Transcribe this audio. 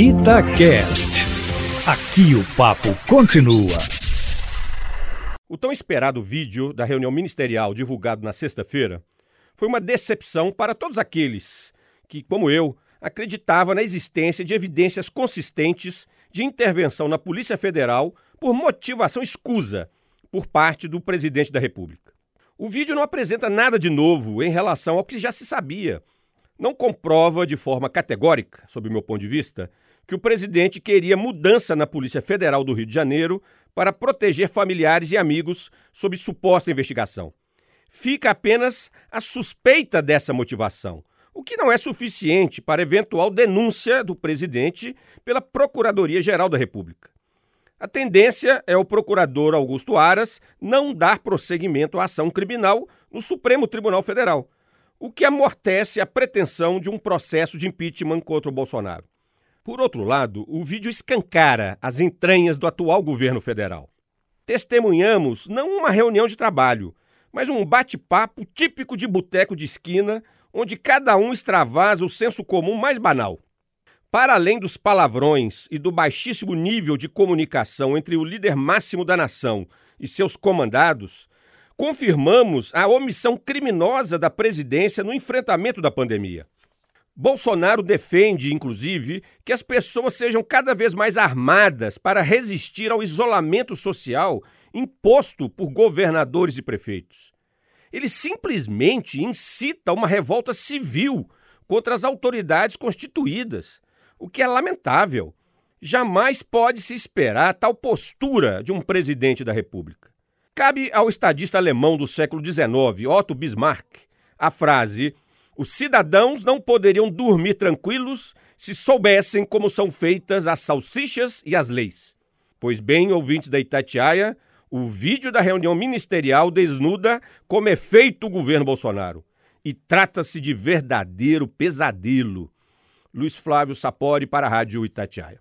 Itacast. Aqui o papo continua. O tão esperado vídeo da reunião ministerial divulgado na sexta-feira foi uma decepção para todos aqueles que, como eu, acreditavam na existência de evidências consistentes de intervenção na Polícia Federal por motivação escusa por parte do presidente da República. O vídeo não apresenta nada de novo em relação ao que já se sabia. Não comprova de forma categórica, sob meu ponto de vista, que o presidente queria mudança na Polícia Federal do Rio de Janeiro para proteger familiares e amigos sob suposta investigação. Fica apenas a suspeita dessa motivação, o que não é suficiente para eventual denúncia do presidente pela Procuradoria-Geral da República. A tendência é o procurador Augusto Aras não dar prosseguimento à ação criminal no Supremo Tribunal Federal, o que amortece a pretensão de um processo de impeachment contra o Bolsonaro. Por outro lado, o vídeo escancara as entranhas do atual governo federal. Testemunhamos não uma reunião de trabalho, mas um bate-papo típico de boteco de esquina, onde cada um extravasa o senso comum mais banal. Para além dos palavrões e do baixíssimo nível de comunicação entre o líder máximo da nação e seus comandados, confirmamos a omissão criminosa da presidência no enfrentamento da pandemia. Bolsonaro defende, inclusive, que as pessoas sejam cada vez mais armadas para resistir ao isolamento social imposto por governadores e prefeitos. Ele simplesmente incita uma revolta civil contra as autoridades constituídas, o que é lamentável. Jamais pode se esperar tal postura de um presidente da República. Cabe ao estadista alemão do século XIX, Otto Bismarck, a frase os cidadãos não poderiam dormir tranquilos se soubessem como são feitas as salsichas e as leis. Pois bem, ouvintes da Itatiaia, o vídeo da reunião ministerial desnuda como é feito o governo Bolsonaro. E trata-se de verdadeiro pesadelo. Luiz Flávio Sapori para a Rádio Itatiaia.